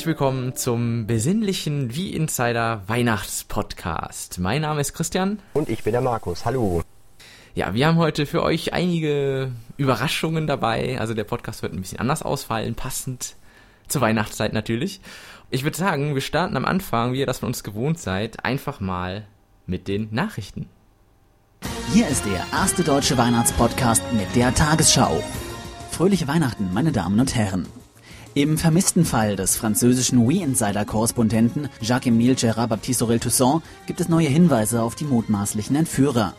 Herzlich willkommen zum besinnlichen Wie Insider Weihnachtspodcast. Mein Name ist Christian. Und ich bin der Markus. Hallo. Ja, wir haben heute für euch einige Überraschungen dabei. Also der Podcast wird ein bisschen anders ausfallen, passend zur Weihnachtszeit natürlich. Ich würde sagen, wir starten am Anfang, wie ihr das von uns gewohnt seid, einfach mal mit den Nachrichten. Hier ist der erste deutsche Weihnachtspodcast mit der Tagesschau. Fröhliche Weihnachten, meine Damen und Herren. Im vermissten Fall des französischen We-Insider-Korrespondenten Jacques-Émile Gérard Baptiste Aurel Toussaint gibt es neue Hinweise auf die mutmaßlichen Entführer.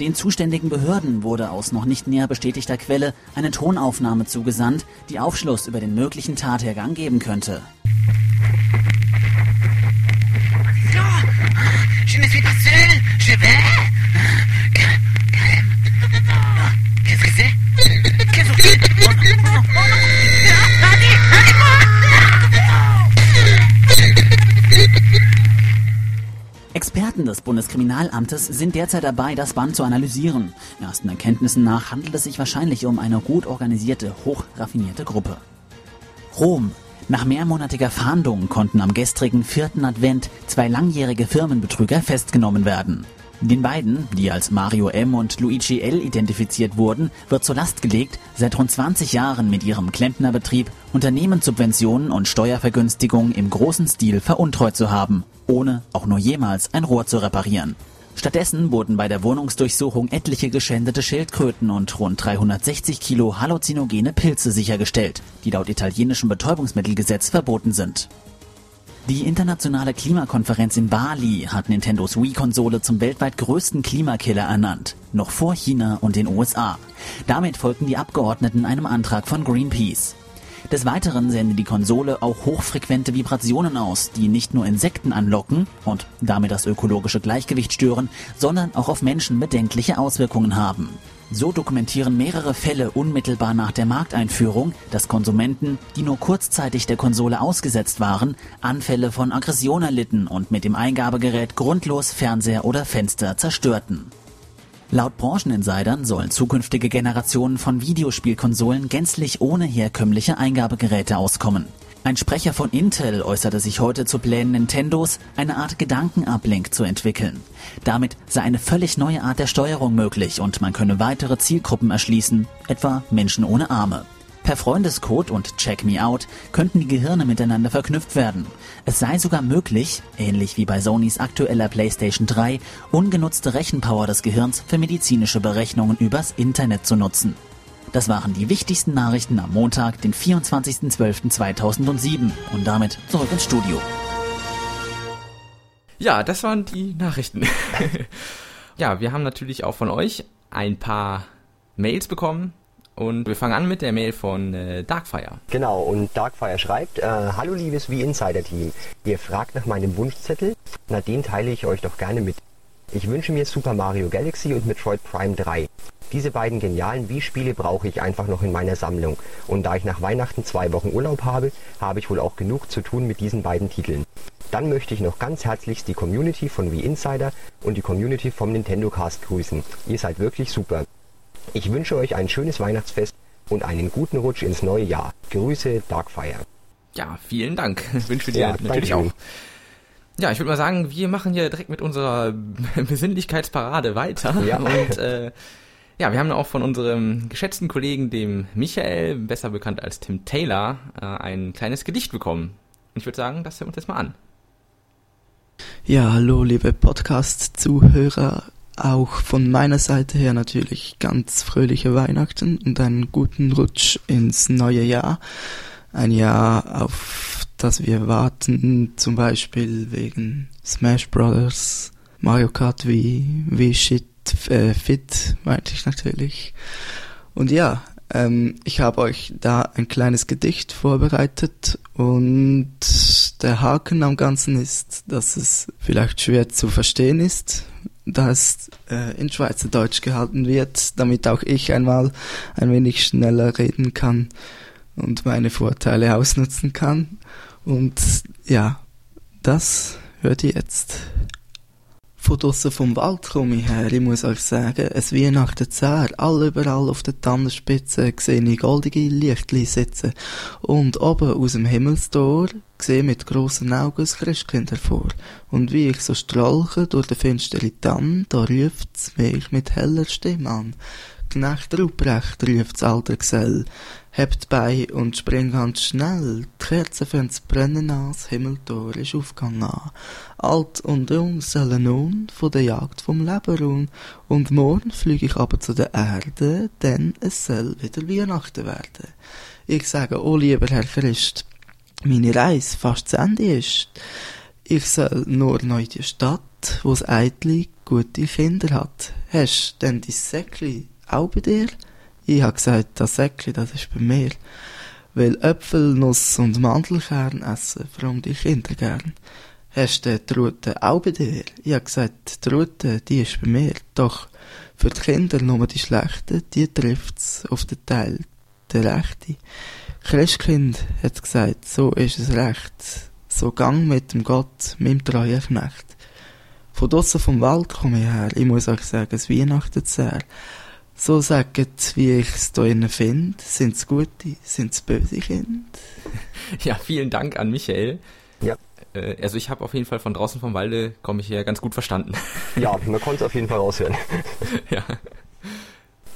Den zuständigen Behörden wurde aus noch nicht näher bestätigter Quelle eine Tonaufnahme zugesandt, die Aufschluss über den möglichen Tathergang geben könnte. Oh non, oh non, oh Experten des Bundeskriminalamtes sind derzeit dabei, das Band zu analysieren. Ersten Erkenntnissen nach handelt es sich wahrscheinlich um eine gut organisierte, hochraffinierte Gruppe. Rom. Nach mehrmonatiger Fahndung konnten am gestrigen vierten Advent zwei langjährige Firmenbetrüger festgenommen werden. Den beiden, die als Mario M. und Luigi L. identifiziert wurden, wird zur Last gelegt, seit rund 20 Jahren mit ihrem Klempnerbetrieb Unternehmenssubventionen und Steuervergünstigungen im großen Stil veruntreut zu haben, ohne auch nur jemals ein Rohr zu reparieren. Stattdessen wurden bei der Wohnungsdurchsuchung etliche geschändete Schildkröten und rund 360 Kilo halluzinogene Pilze sichergestellt, die laut italienischem Betäubungsmittelgesetz verboten sind. Die internationale Klimakonferenz in Bali hat Nintendos Wii-Konsole zum weltweit größten Klimakiller ernannt, noch vor China und den USA. Damit folgten die Abgeordneten einem Antrag von Greenpeace. Des Weiteren sendet die Konsole auch hochfrequente Vibrationen aus, die nicht nur Insekten anlocken und damit das ökologische Gleichgewicht stören, sondern auch auf Menschen bedenkliche Auswirkungen haben. So dokumentieren mehrere Fälle unmittelbar nach der Markteinführung, dass Konsumenten, die nur kurzzeitig der Konsole ausgesetzt waren, Anfälle von Aggression erlitten und mit dem Eingabegerät grundlos Fernseher oder Fenster zerstörten. Laut Brancheninsidern sollen zukünftige Generationen von Videospielkonsolen gänzlich ohne herkömmliche Eingabegeräte auskommen. Ein Sprecher von Intel äußerte sich heute zu Plänen Nintendos, eine Art Gedankenablink zu entwickeln. Damit sei eine völlig neue Art der Steuerung möglich und man könne weitere Zielgruppen erschließen, etwa Menschen ohne Arme. Per Freundescode und Check Me Out könnten die Gehirne miteinander verknüpft werden. Es sei sogar möglich, ähnlich wie bei Sonys aktueller PlayStation 3, ungenutzte Rechenpower des Gehirns für medizinische Berechnungen übers Internet zu nutzen. Das waren die wichtigsten Nachrichten am Montag, den 24.12.2007. Und damit zurück ins Studio. Ja, das waren die Nachrichten. ja, wir haben natürlich auch von euch ein paar Mails bekommen. Und wir fangen an mit der Mail von äh, Darkfire. Genau, und Darkfire schreibt, äh, Hallo liebes wie Insider-Team, ihr fragt nach meinem Wunschzettel, na den teile ich euch doch gerne mit. Ich wünsche mir Super Mario Galaxy und Metroid Prime 3. Diese beiden genialen Wii-Spiele brauche ich einfach noch in meiner Sammlung. Und da ich nach Weihnachten zwei Wochen Urlaub habe, habe ich wohl auch genug zu tun mit diesen beiden Titeln. Dann möchte ich noch ganz herzlichst die Community von Wii Insider und die Community vom Nintendo Cast grüßen. Ihr seid wirklich super. Ich wünsche euch ein schönes Weihnachtsfest und einen guten Rutsch ins neue Jahr. Grüße, Darkfire. Ja, vielen Dank. Wünsche dir Ja, natürlich auch. Ja, ich würde mal sagen, wir machen hier direkt mit unserer Besinnlichkeitsparade weiter. Ja. Und äh, ja, wir haben auch von unserem geschätzten Kollegen, dem Michael, besser bekannt als Tim Taylor, äh, ein kleines Gedicht bekommen. Und ich würde sagen, das hören wir uns jetzt mal an. Ja, hallo liebe Podcast-Zuhörer. Auch von meiner Seite her natürlich ganz fröhliche Weihnachten und einen guten Rutsch ins neue Jahr. Ein Jahr, auf das wir warten, zum Beispiel wegen Smash Brothers, Mario Kart Wii, Wii Shit, äh, Fit, meinte ich natürlich. Und ja, ähm, ich habe euch da ein kleines Gedicht vorbereitet und der Haken am Ganzen ist, dass es vielleicht schwer zu verstehen ist, da es äh, in Schweizerdeutsch gehalten wird, damit auch ich einmal ein wenig schneller reden kann und meine Vorteile ausnutzen kann. Und ja, das hört ihr jetzt. Von draussen vom Wald komme ich her, ich muss euch sagen, es Weihnachten zäh, all überall auf der Tannenspitze sehe ich goldige Lichtli sitzen. Und oben aus dem Himmelstor sehe mit grossen Augen das Christkind hervor. Und wie ich so strolche durch den finsteren Tann, da ruft's mich mit heller Stimme an. Knecht Ruprecht, ruft's alter Gesell. Hebt bei und spring ganz schnell. Die Kerzen fängt's brennen an, das Himmeltor ist aufgegangen. Alt und jung sollen nun von der Jagd vom Leben ruhen. Und morgen flieg ich aber zu der Erde, denn es soll wieder Weihnachten werden. Ich sage, oh lieber Herr Christ, meine Reise fast zu Ende ist. Ich soll nur noch die Stadt, wo's Eitli gute Kinder hat. Hast denn die Säckli auch bei dir? Ich hab gesagt, das Säckli, das ist bei mir. Weil Äpfel, Nuss und Mandelkern essen, vor allem die Kinder gern. Hast du die Rute auch bei dir? Ich hab gesagt, die Rute, die ist bei mir. Doch für die Kinder nur die schlechte, die trifft's auf den Teil, der rechte. Christkind hat gesagt, so ist es recht. So gang mit dem Gott, meinem treuen Knecht. Von draussen vom Wald komme ich her, ich muss euch sagen, es Weihnachten sehr. So sagt, wie ich's da innen finde, sind's gute, sind's böse Kinder? Ja, vielen Dank an Michael. Ja. Äh, Also ich habe auf jeden Fall von draußen vom Walde, komme ich hier ganz gut verstanden. Ja, man konnte es auf jeden Fall raushören. ja.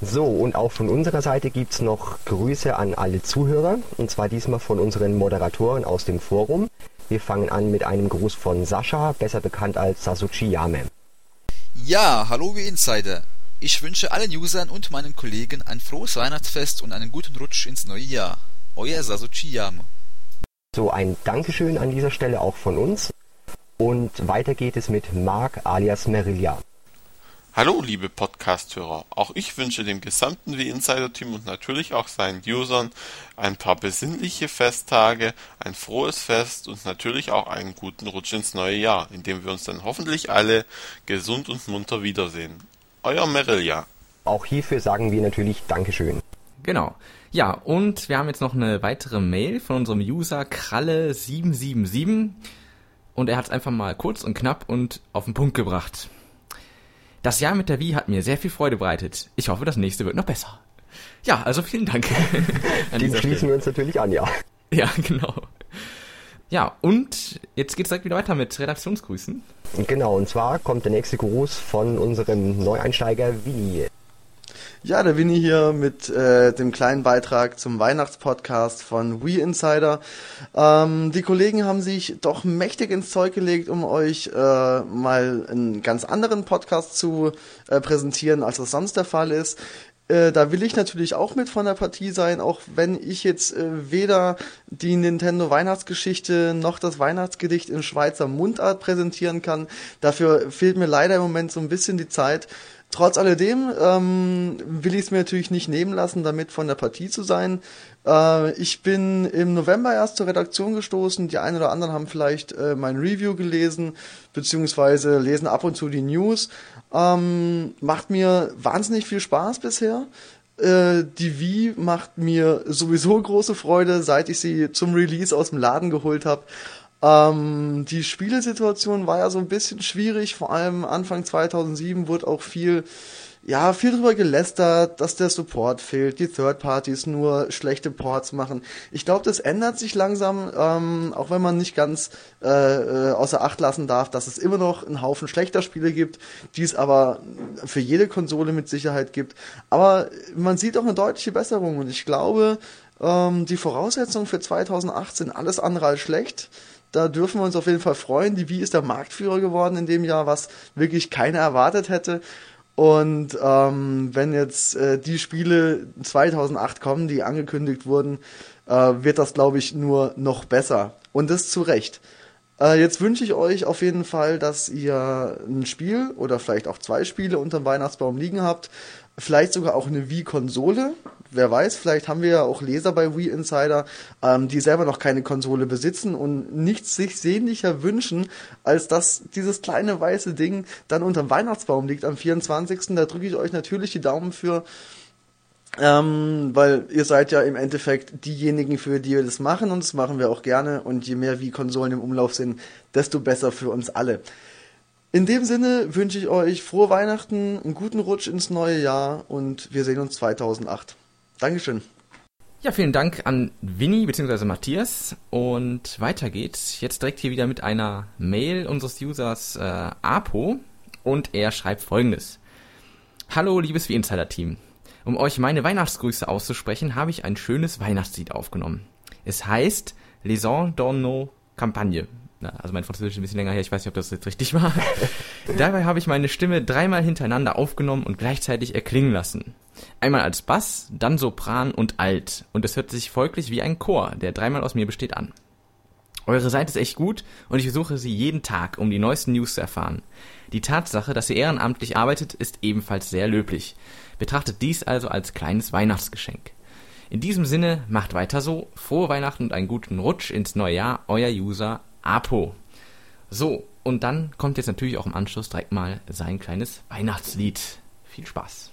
So, und auch von unserer Seite gibt's noch Grüße an alle Zuhörer, und zwar diesmal von unseren Moderatoren aus dem Forum. Wir fangen an mit einem Gruß von Sascha, besser bekannt als Sasuchi Yame. Ja, hallo wie Insider. Ich wünsche allen Usern und meinen Kollegen ein frohes Weihnachtsfest und einen guten Rutsch ins neue Jahr. Euer Sasuchi Yame. So ein Dankeschön an dieser Stelle auch von uns. Und weiter geht es mit Mark alias Merillia. Hallo, liebe Podcast-Hörer. Auch ich wünsche dem gesamten W-Insider-Team und natürlich auch seinen Usern ein paar besinnliche Festtage, ein frohes Fest und natürlich auch einen guten Rutsch ins neue Jahr, in dem wir uns dann hoffentlich alle gesund und munter wiedersehen. Euer Merilja. Auch hierfür sagen wir natürlich Dankeschön. Genau. Ja, und wir haben jetzt noch eine weitere Mail von unserem User Kralle777 und er hat es einfach mal kurz und knapp und auf den Punkt gebracht. Das Jahr mit der Wii hat mir sehr viel Freude bereitet. Ich hoffe, das nächste wird noch besser. Ja, also vielen Dank. Dem dieser schließen Stelle. wir uns natürlich an, ja. Ja, genau. Ja, und jetzt geht's direkt wieder weiter mit Redaktionsgrüßen. Genau, und zwar kommt der nächste Gruß von unserem Neueinsteiger Willi. Ja, der Winnie hier mit äh, dem kleinen Beitrag zum Weihnachtspodcast von We Insider. Ähm, die Kollegen haben sich doch mächtig ins Zeug gelegt, um euch äh, mal einen ganz anderen Podcast zu äh, präsentieren, als das sonst der Fall ist. Äh, da will ich natürlich auch mit von der Partie sein, auch wenn ich jetzt äh, weder die Nintendo Weihnachtsgeschichte noch das Weihnachtsgedicht in Schweizer Mundart präsentieren kann. Dafür fehlt mir leider im Moment so ein bisschen die Zeit. Trotz alledem ähm, will ich es mir natürlich nicht nehmen lassen, damit von der Partie zu sein. Äh, ich bin im November erst zur Redaktion gestoßen. Die einen oder anderen haben vielleicht äh, mein Review gelesen, beziehungsweise lesen ab und zu die News. Ähm, macht mir wahnsinnig viel Spaß bisher. Äh, die Wii macht mir sowieso große Freude, seit ich sie zum Release aus dem Laden geholt habe. Ähm, die Spielesituation war ja so ein bisschen schwierig, vor allem Anfang 2007 wurde auch viel, ja, viel drüber gelästert, dass der Support fehlt, die Third Parties nur schlechte Ports machen. Ich glaube, das ändert sich langsam, ähm, auch wenn man nicht ganz äh, äh, außer Acht lassen darf, dass es immer noch einen Haufen schlechter Spiele gibt, die es aber für jede Konsole mit Sicherheit gibt. Aber man sieht auch eine deutliche Besserung und ich glaube, ähm, die Voraussetzungen für 2008 sind alles andere als schlecht. Da dürfen wir uns auf jeden Fall freuen. Die Wii ist der Marktführer geworden in dem Jahr, was wirklich keiner erwartet hätte. Und ähm, wenn jetzt äh, die Spiele 2008 kommen, die angekündigt wurden, äh, wird das, glaube ich, nur noch besser. Und das zu Recht. Äh, jetzt wünsche ich euch auf jeden Fall, dass ihr ein Spiel oder vielleicht auch zwei Spiele unterm Weihnachtsbaum liegen habt. Vielleicht sogar auch eine Wii-Konsole. Wer weiß, vielleicht haben wir ja auch Leser bei Wii Insider, ähm, die selber noch keine Konsole besitzen und nichts sich sehnlicher wünschen, als dass dieses kleine weiße Ding dann unterm Weihnachtsbaum liegt am 24. Da drücke ich euch natürlich die Daumen für. Ähm, weil ihr seid ja im Endeffekt diejenigen, für die wir das machen und das machen wir auch gerne und je mehr wie Konsolen im Umlauf sind, desto besser für uns alle. In dem Sinne wünsche ich euch frohe Weihnachten, einen guten Rutsch ins neue Jahr und wir sehen uns 2008. Dankeschön. Ja, vielen Dank an Winnie bzw. Matthias. Und weiter geht's. Jetzt direkt hier wieder mit einer Mail unseres Users äh, Apo. Und er schreibt folgendes. Hallo, liebes Wie-Insider-Team. Um euch meine Weihnachtsgrüße auszusprechen, habe ich ein schönes Weihnachtslied aufgenommen. Es heißt Les Ans d'Orno Campagne. Na, also mein Französisch ist ein bisschen länger her, ich weiß nicht, ob das jetzt richtig war. Dabei habe ich meine Stimme dreimal hintereinander aufgenommen und gleichzeitig erklingen lassen. Einmal als Bass, dann Sopran und Alt. Und es hört sich folglich wie ein Chor, der dreimal aus mir besteht, an. Eure Seite ist echt gut und ich besuche sie jeden Tag, um die neuesten News zu erfahren. Die Tatsache, dass ihr ehrenamtlich arbeitet, ist ebenfalls sehr löblich. Betrachtet dies also als kleines Weihnachtsgeschenk. In diesem Sinne, macht weiter so. Frohe Weihnachten und einen guten Rutsch ins neue Jahr. Euer User Apo. So, und dann kommt jetzt natürlich auch im Anschluss direkt mal sein kleines Weihnachtslied. Viel Spaß.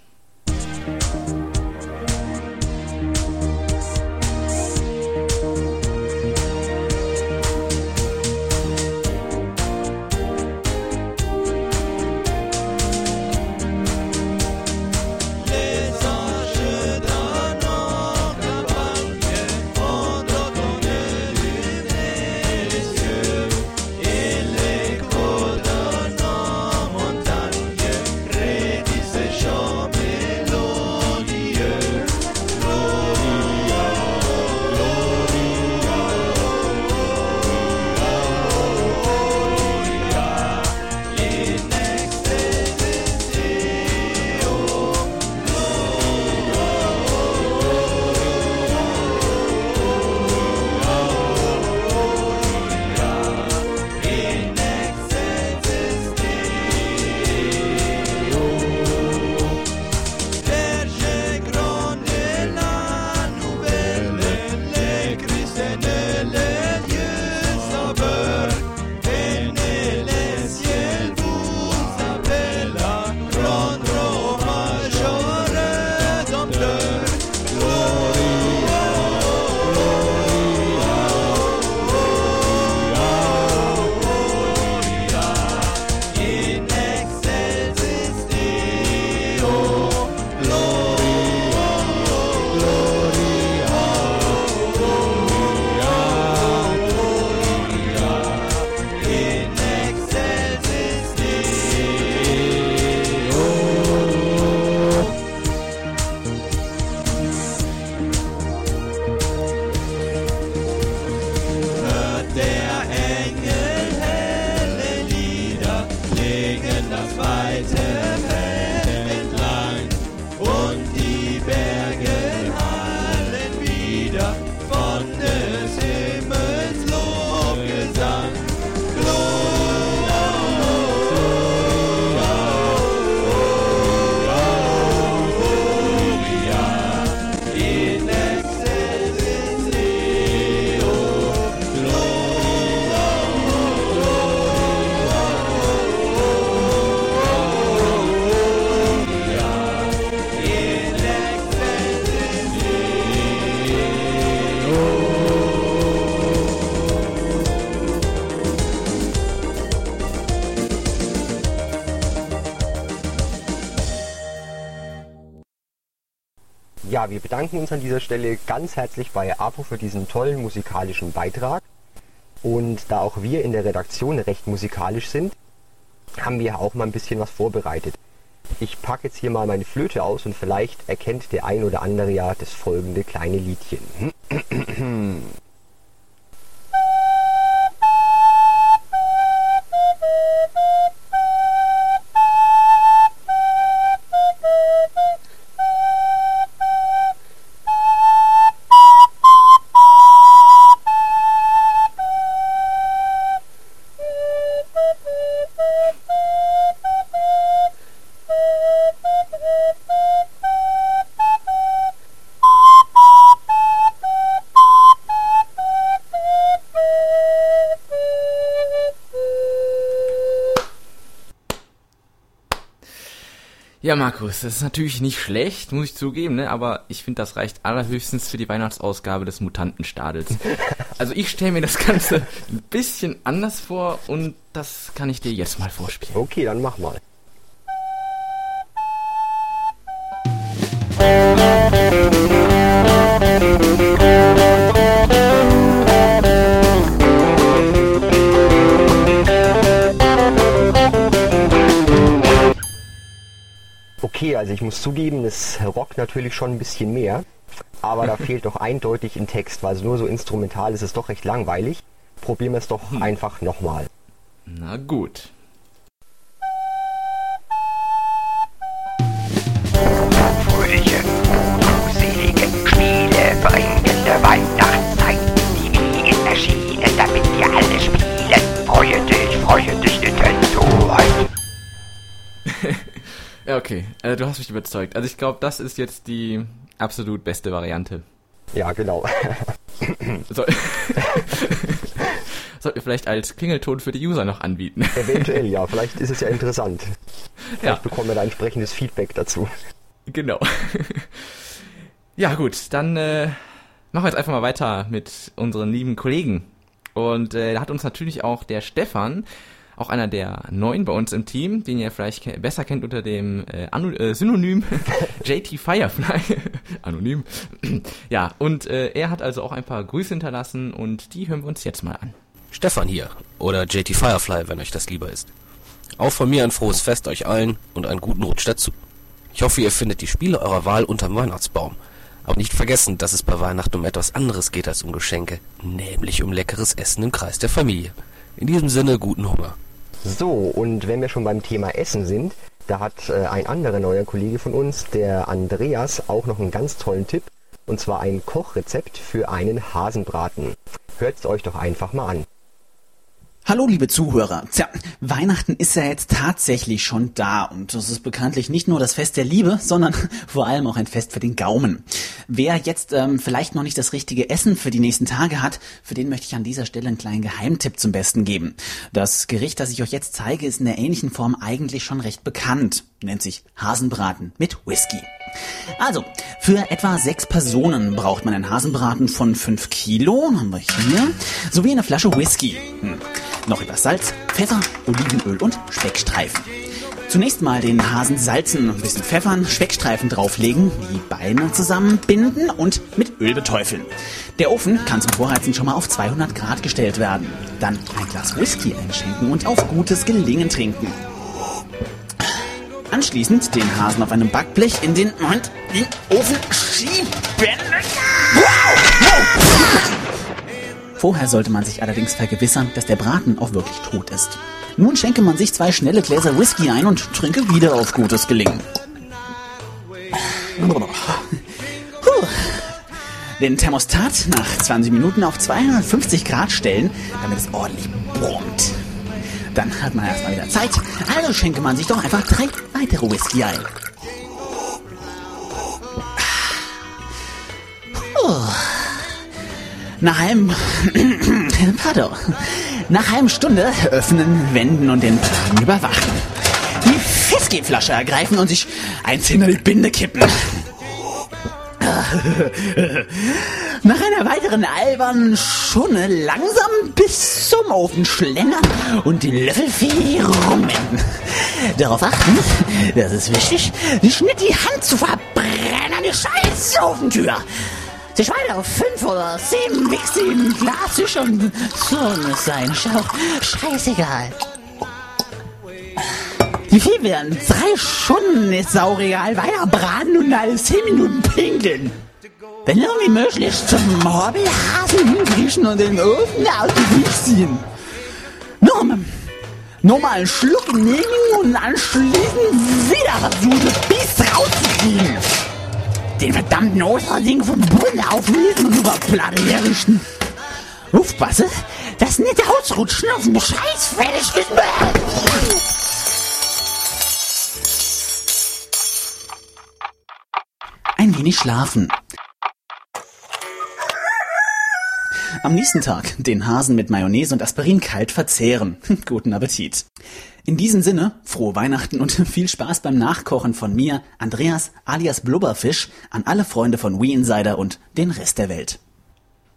Ja, wir bedanken uns an dieser Stelle ganz herzlich bei APO für diesen tollen musikalischen Beitrag. Und da auch wir in der Redaktion recht musikalisch sind, haben wir auch mal ein bisschen was vorbereitet. Ich packe jetzt hier mal meine Flöte aus und vielleicht erkennt der ein oder andere ja das folgende kleine Liedchen. Ja, Markus, das ist natürlich nicht schlecht, muss ich zugeben, ne? aber ich finde, das reicht allerhöchstens für die Weihnachtsausgabe des Mutantenstadels. Also ich stelle mir das Ganze ein bisschen anders vor und das kann ich dir jetzt mal vorspielen. Okay, dann mach mal. Okay, also ich muss zugeben, es rockt natürlich schon ein bisschen mehr, aber da fehlt doch eindeutig ein Text, weil es nur so instrumental ist, es doch recht langweilig. Probieren wir es doch einfach nochmal. Na gut. Fröhliche, glückseligen Spiele bringen der Weihnachtszeit. Die ist erschienen, damit wir alle spielen. Freue dich, freue dich, Nintendo. Ja, okay. Äh, du hast mich überzeugt. Also ich glaube, das ist jetzt die absolut beste Variante. Ja, genau. So Sollten wir vielleicht als Klingelton für die User noch anbieten. Eventuell ja, vielleicht ist es ja interessant. Ja, Vielleicht bekommen wir da entsprechendes Feedback dazu. genau. Ja, gut, dann äh, machen wir jetzt einfach mal weiter mit unseren lieben Kollegen. Und äh, da hat uns natürlich auch der Stefan, auch einer der neuen bei uns im Team, den ihr vielleicht ke besser kennt unter dem äh, äh, Synonym JT Firefly. Anonym. ja, und äh, er hat also auch ein paar Grüße hinterlassen und die hören wir uns jetzt mal an. Stefan hier, oder JT Firefly, wenn euch das lieber ist. Auch von mir ein frohes Fest euch allen und einen guten Rutsch dazu. Ich hoffe, ihr findet die Spiele eurer Wahl unterm Weihnachtsbaum. Aber nicht vergessen, dass es bei Weihnachten um etwas anderes geht als um Geschenke, nämlich um leckeres Essen im Kreis der Familie. In diesem Sinne, guten Hunger. So, und wenn wir schon beim Thema Essen sind, da hat äh, ein anderer neuer Kollege von uns, der Andreas, auch noch einen ganz tollen Tipp. Und zwar ein Kochrezept für einen Hasenbraten. Hört's euch doch einfach mal an. Hallo, liebe Zuhörer. Tja, Weihnachten ist ja jetzt tatsächlich schon da und das ist bekanntlich nicht nur das Fest der Liebe, sondern vor allem auch ein Fest für den Gaumen. Wer jetzt ähm, vielleicht noch nicht das richtige Essen für die nächsten Tage hat, für den möchte ich an dieser Stelle einen kleinen Geheimtipp zum Besten geben. Das Gericht, das ich euch jetzt zeige, ist in der ähnlichen Form eigentlich schon recht bekannt. Nennt sich Hasenbraten mit Whisky. Also, für etwa sechs Personen braucht man einen Hasenbraten von 5 Kilo, haben wir hier, sowie eine Flasche Whisky. Hm. Noch etwas Salz, Pfeffer, Olivenöl und Speckstreifen. Zunächst mal den Hasen salzen, ein bisschen pfeffern, Speckstreifen drauflegen, die Beine zusammenbinden und mit Öl beteufeln. Der Ofen kann zum Vorheizen schon mal auf 200 Grad gestellt werden. Dann ein Glas Whisky einschenken und auf gutes Gelingen trinken. Anschließend den Hasen auf einem Backblech in den, Moment, den Ofen schieben. Vorher sollte man sich allerdings vergewissern, dass der Braten auch wirklich tot ist. Nun schenke man sich zwei schnelle Gläser Whisky ein und trinke wieder auf gutes Gelingen. Den Thermostat nach 20 Minuten auf 250 Grad stellen, damit es ordentlich brummt. Dann hat man erstmal wieder Zeit, also schenke man sich doch einfach drei weitere Whisky ein. Puh. Nach einem, pardon, nach einer Stunde öffnen, wenden und den Plan überwachen. Die Whiskyflasche ergreifen und sich eins hinter die Binde kippen. Nach einer weiteren albernen Schunne langsam bis zum Ofen schlendern und die Löffelfee rumwenden. Darauf achten, das ist wichtig, nicht die Hand zu verbrennen an die scheiß Ofentür. Sich weiter auf fünf oder sieben Wichse im Glas und so muss sein. Schau, scheißegal. Die Vieh werden drei Stunden ins Sauregal weiter braten und alle zehn Minuten pinkeln. Wenn irgendwie möglich zum Hobbelhasen hinkriechen und den Ofen aus dem Weg ziehen. Nur, mal- einen Schluck nehmen und anschließend wieder versuchen, das Biest rauszukriegen. Den verdammten Osterding vom Boden auflesen und über Platte herrichten. Aufpasse, das nicht ausrutschen auf dem Scheiß fertig ist. Ein wenig schlafen. Am nächsten Tag den Hasen mit Mayonnaise und Aspirin kalt verzehren. Guten Appetit. In diesem Sinne, frohe Weihnachten und viel Spaß beim Nachkochen von mir, Andreas alias Blubberfisch, an alle Freunde von We Insider und den Rest der Welt.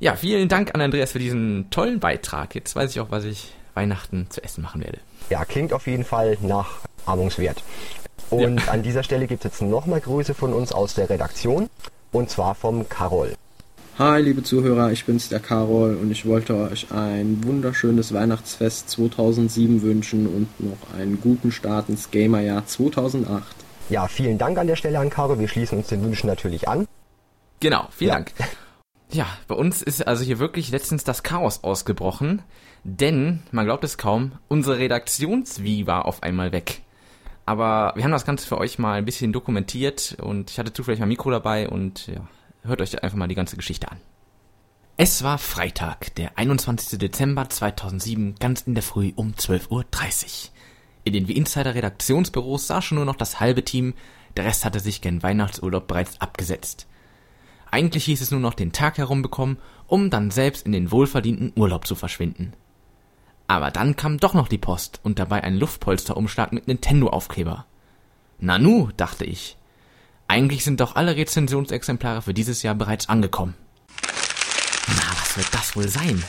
Ja, vielen Dank an Andreas für diesen tollen Beitrag. Jetzt weiß ich auch, was ich Weihnachten zu essen machen werde. Ja, klingt auf jeden Fall nach ahmungswert. Und an dieser Stelle gibt es jetzt nochmal Grüße von uns aus der Redaktion. Und zwar vom Carol. Hi, liebe Zuhörer, ich bin's, der Carol, und ich wollte euch ein wunderschönes Weihnachtsfest 2007 wünschen und noch einen guten Start ins Gamerjahr 2008. Ja, vielen Dank an der Stelle an Carol. Wir schließen uns den Wünschen natürlich an. Genau, vielen Ja. Dank. Ja, bei uns ist also hier wirklich letztens das Chaos ausgebrochen, denn, man glaubt es kaum, unsere Redaktions-Wie war auf einmal weg. Aber wir haben das Ganze für euch mal ein bisschen dokumentiert und ich hatte zufällig mein Mikro dabei und ja, hört euch einfach mal die ganze Geschichte an. Es war Freitag, der 21. Dezember 2007, ganz in der Früh um 12.30 Uhr. In den wie Insider Redaktionsbüros saß schon nur noch das halbe Team, der Rest hatte sich gen Weihnachtsurlaub bereits abgesetzt. Eigentlich hieß es nur noch den Tag herumbekommen, um dann selbst in den wohlverdienten Urlaub zu verschwinden. Aber dann kam doch noch die Post und dabei ein Luftpolsterumschlag mit Nintendo-Aufkleber. Nanu, dachte ich. Eigentlich sind doch alle Rezensionsexemplare für dieses Jahr bereits angekommen. Na, was wird das wohl sein?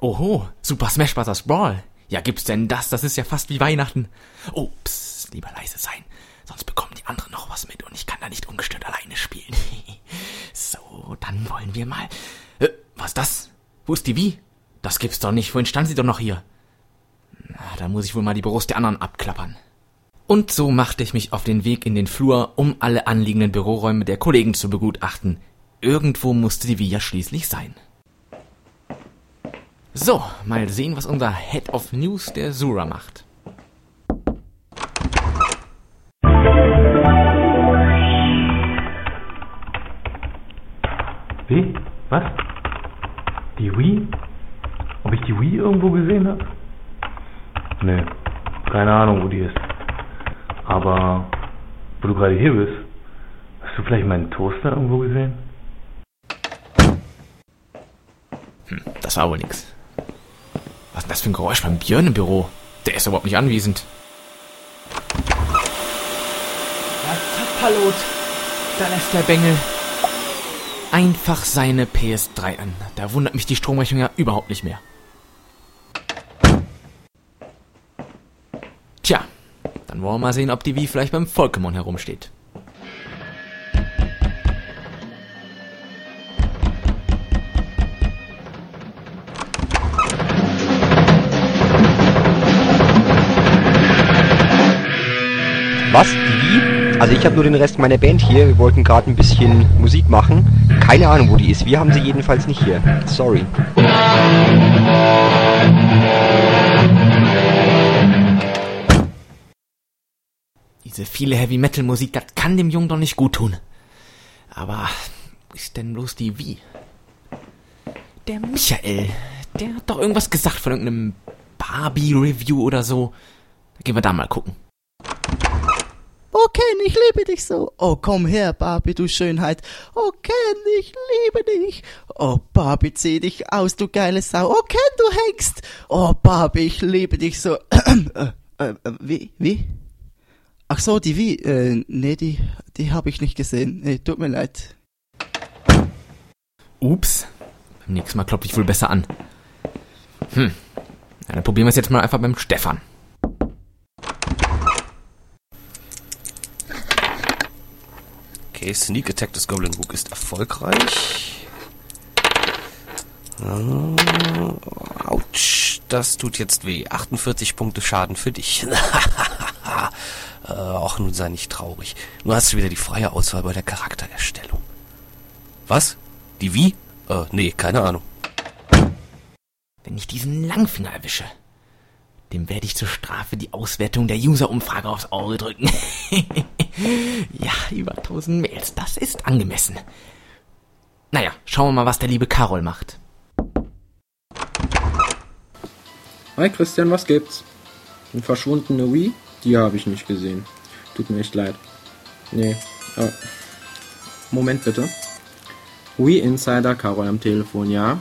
Oho, Super Smash Bros. Brawl. Ja, gibt's denn das? Das ist ja fast wie Weihnachten. Oh, psst, lieber leise sein. Sonst bekommen die anderen noch was mit und ich kann da nicht ungestört alleine spielen. so, dann wollen wir mal. Äh, was das? Wo ist die Wie? Das gibt's doch nicht. Vorhin stand sie doch noch hier. Na, da muss ich wohl mal die Büros der anderen abklappern. Und so machte ich mich auf den Weg in den Flur, um alle anliegenden Büroräume der Kollegen zu begutachten. Irgendwo musste die ja schließlich sein. So, mal sehen, was unser Head of News, der Sura, macht. Wie? Was? Die Wii? Ob ich die Wii irgendwo gesehen habe? Nee, keine Ahnung, wo die ist. Aber wo du gerade hier bist, hast du vielleicht meinen Toaster irgendwo gesehen? Hm, das war wohl nix. Was ist denn das für ein Geräusch beim Björn im Büro? Der ist überhaupt nicht anwesend. Ja, Zappalot. Da lässt der Bengel einfach seine PS3 an. Da wundert mich die Stromrechnung ja überhaupt nicht mehr. Tja, dann wollen wir mal sehen, ob die Wii vielleicht beim Volkemon herumsteht. Was? Wie? Also ich habe nur den Rest meiner Band hier. Wir wollten gerade ein bisschen Musik machen. Keine Ahnung, wo die ist. Wir haben sie jedenfalls nicht hier. Sorry. Diese viele Heavy Metal Musik, das kann dem Jungen doch nicht gut tun. Aber ist denn bloß die Wie? Der Michael, der hat doch irgendwas gesagt von irgendeinem Barbie Review oder so. Da gehen wir da mal gucken. Oh Ken, ich liebe dich so. Oh, komm her, Barbie, du Schönheit. Oh Ken, ich liebe dich. Oh, Barbie, zieh dich aus, du geile Sau. Oh Ken, du hängst. Oh, Barbie, ich liebe dich so. äh, äh, äh, wie, wie? Ach so, die wie? Äh, nee, die, die habe ich nicht gesehen. Nee, tut mir leid. Ups. Beim nächsten Mal klopfe ich wohl besser an. Hm. Ja, dann probieren wir es jetzt mal einfach beim Stefan. Okay, Sneak Attack des Goblin Book ist erfolgreich. Ah, Autsch, das tut jetzt weh. 48 Punkte Schaden für dich. äh, auch nun sei nicht traurig. Nur hast du wieder die freie Auswahl bei der Charaktererstellung. Was? Die wie? Äh, nee, keine Ahnung. Wenn ich diesen Langfinger erwische, dem werde ich zur Strafe die Auswertung der User-Umfrage aufs Auge drücken. ja, über 1000 Mails, das ist angemessen. Naja, schauen wir mal, was der liebe Carol macht. Hi Christian, was gibt's? Eine verschwundene Wii? Die habe ich nicht gesehen. Tut mir echt leid. Nee. Äh, Moment bitte. Wii Insider, Carol am Telefon, ja?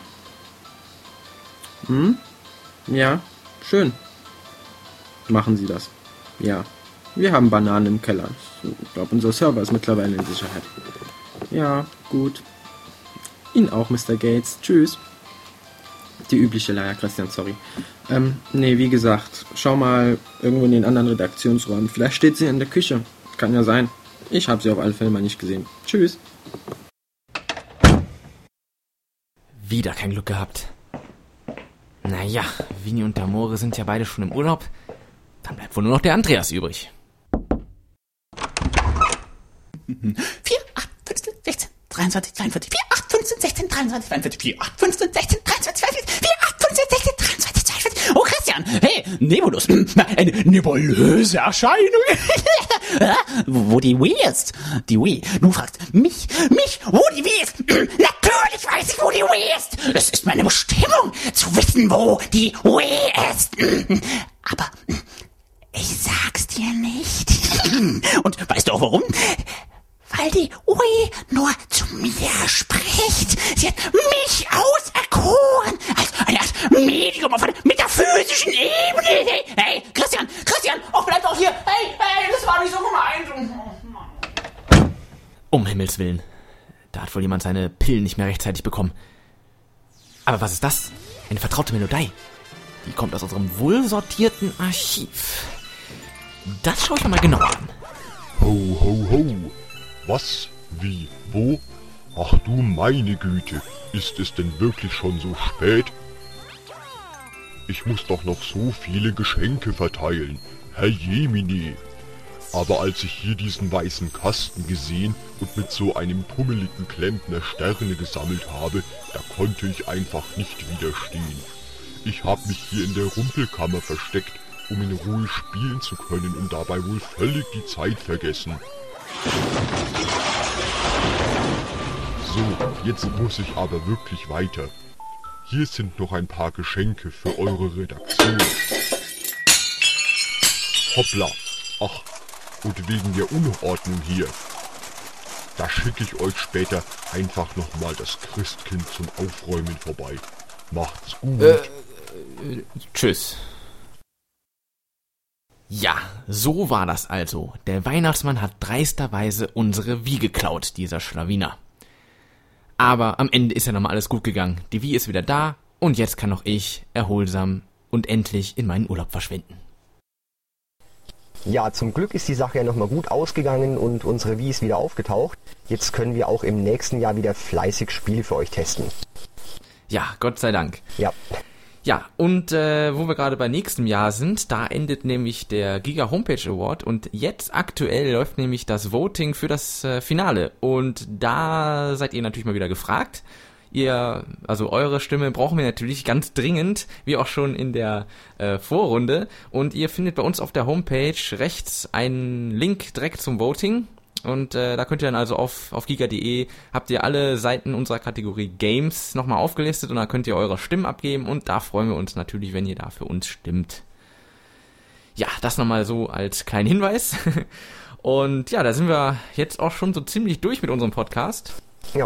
Hm? Ja, schön. Machen Sie das. Ja. Wir haben Bananen im Keller. Ich glaube, unser Server ist mittlerweile in Sicherheit. Ja, gut. Ihnen auch, Mr. Gates. Tschüss. Die übliche Leier, Christian, sorry. Ähm, nee, wie gesagt, schau mal irgendwo in den anderen Redaktionsräumen. Vielleicht steht sie in der Küche. Kann ja sein. Ich habe sie auf alle Fälle mal nicht gesehen. Tschüss. Wieder kein Glück gehabt. Naja, Vini und Damore sind ja beide schon im Urlaub. Dann bleibt wohl nur noch der Andreas übrig. 4, 8, 15, 16, 23, 42, 4, 8, 15, 16, 23, 42, 4, 8, 15, 16, 23, 42, 4, 8, 15, 16, 23, 42. Oh, Christian, hey, Nebulus, eine nebulöse Erscheinung. wo die Wii ist? Die Wii. Du fragst mich, mich, wo die Wii ist. Natürlich weiß ich, wo die Wii ist. Es ist meine Bestimmung, zu wissen, wo die Wii ist. Aber ich sag's dir nicht. Und weißt du auch warum? Weil die Ui nur zu mir spricht. Sie hat mich eine Medium auf einer metaphysischen Ebene. Hey, hey, Christian, Christian, oh, bleib doch hier. Hey, hey, das war nicht so gemeint. Um Himmels Willen. Da hat wohl jemand seine Pillen nicht mehr rechtzeitig bekommen. Aber was ist das? Eine vertraute Melodie. Die kommt aus unserem wohlsortierten Archiv. Das schaue ich mir mal genauer an. Ho, ho, ho. Was? Wie? Wo? Ach du meine Güte, ist es denn wirklich schon so spät? Ich muss doch noch so viele Geschenke verteilen. Herr Jemini. Aber als ich hier diesen weißen Kasten gesehen und mit so einem pummeligen Klempner Sterne gesammelt habe, da konnte ich einfach nicht widerstehen. Ich habe mich hier in der Rumpelkammer versteckt, um in Ruhe spielen zu können und dabei wohl völlig die Zeit vergessen. So, jetzt muss ich aber wirklich weiter. Hier sind noch ein paar Geschenke für eure Redaktion. Hoppla. Ach, und wegen der Unordnung hier. Da schicke ich euch später einfach nochmal das Christkind zum Aufräumen vorbei. Macht's gut. Äh, äh, tschüss. Ja, so war das also. Der Weihnachtsmann hat dreisterweise unsere Wie geklaut, dieser Schlawiner. Aber am Ende ist ja nochmal alles gut gegangen. Die Wie ist wieder da und jetzt kann auch ich erholsam und endlich in meinen Urlaub verschwinden. Ja, zum Glück ist die Sache ja nochmal gut ausgegangen und unsere Wie ist wieder aufgetaucht. Jetzt können wir auch im nächsten Jahr wieder fleißig Spiele für euch testen. Ja, Gott sei Dank. Ja. Ja, und äh, wo wir gerade bei nächstem Jahr sind, da endet nämlich der Giga Homepage Award und jetzt aktuell läuft nämlich das Voting für das äh, Finale und da seid ihr natürlich mal wieder gefragt. Ihr, also eure Stimme brauchen wir natürlich ganz dringend, wie auch schon in der äh, Vorrunde. Und ihr findet bei uns auf der Homepage rechts einen Link direkt zum Voting. Und äh, da könnt ihr dann also auf, auf giga.de habt ihr alle Seiten unserer Kategorie Games nochmal aufgelistet und da könnt ihr eure Stimmen abgeben und da freuen wir uns natürlich, wenn ihr da für uns stimmt. Ja, das nochmal so als kleinen Hinweis. Und ja, da sind wir jetzt auch schon so ziemlich durch mit unserem Podcast. Ja.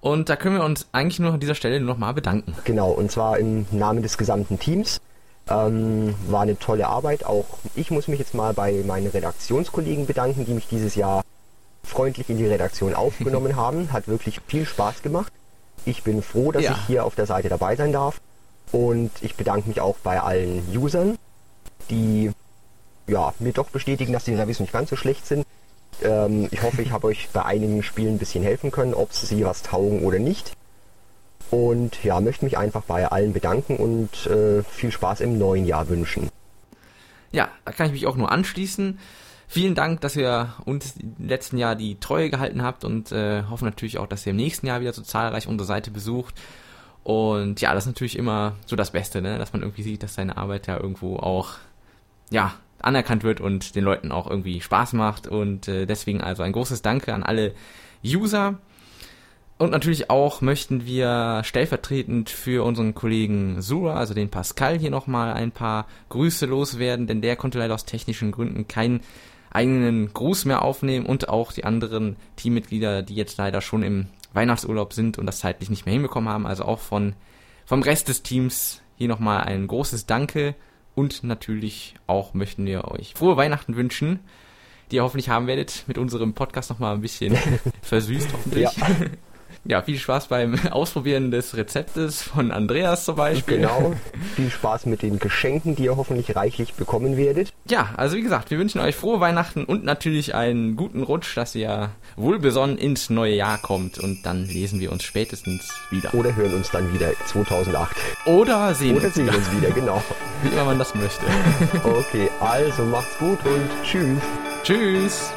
Und da können wir uns eigentlich nur an dieser Stelle nochmal bedanken. Genau, und zwar im Namen des gesamten Teams. Ähm, war eine tolle Arbeit. Auch ich muss mich jetzt mal bei meinen Redaktionskollegen bedanken, die mich dieses Jahr freundlich in die Redaktion aufgenommen haben. Hat wirklich viel Spaß gemacht. Ich bin froh, dass Ja. ich hier auf der Seite dabei sein darf. Und ich bedanke mich auch bei allen Usern, die ja, mir doch bestätigen, dass die Reviews nicht ganz so schlecht sind. Ähm, ich hoffe, ich habe euch bei einigen Spielen ein bisschen helfen können, ob sie was taugen oder nicht. Und ja, möchte mich einfach bei allen bedanken und äh, viel Spaß im neuen Jahr wünschen. Ja, da kann ich mich auch nur anschließen. Vielen Dank, dass ihr uns im letzten Jahr die Treue gehalten habt und äh, hoffen natürlich auch, dass ihr im nächsten Jahr wieder so zahlreich unsere Seite besucht. Und ja, das ist natürlich immer so das Beste, ne? dass man irgendwie sieht, dass seine Arbeit ja irgendwo auch ja anerkannt wird und den Leuten auch irgendwie Spaß macht. Und äh, deswegen also ein großes Danke an alle User. Und natürlich auch möchten wir stellvertretend für unseren Kollegen Sura, also den Pascal, hier nochmal ein paar Grüße loswerden, denn der konnte leider aus technischen Gründen keinen eigenen Gruß mehr aufnehmen und auch die anderen Teammitglieder, die jetzt leider schon im Weihnachtsurlaub sind und das zeitlich nicht mehr hinbekommen haben. Also auch von vom Rest des Teams hier nochmal ein großes Danke Und natürlich auch möchten wir euch frohe Weihnachten wünschen, die ihr hoffentlich haben werdet, mit unserem Podcast nochmal ein bisschen versüßt hoffentlich. Ja. Ja, viel Spaß beim Ausprobieren des Rezeptes von Andreas zum Beispiel. Genau. Viel Spaß mit den Geschenken, die ihr hoffentlich reichlich bekommen werdet. Ja, also wie gesagt, wir wünschen euch frohe Weihnachten und natürlich einen guten Rutsch, dass ihr wohlbesonnen ins neue Jahr kommt und dann lesen wir uns spätestens wieder. Oder hören uns dann wieder 2008. Oder sehen Oder uns sehen uns wieder, genau. Wie immer man das möchte. Okay, also macht's gut und tschüss. Tschüss.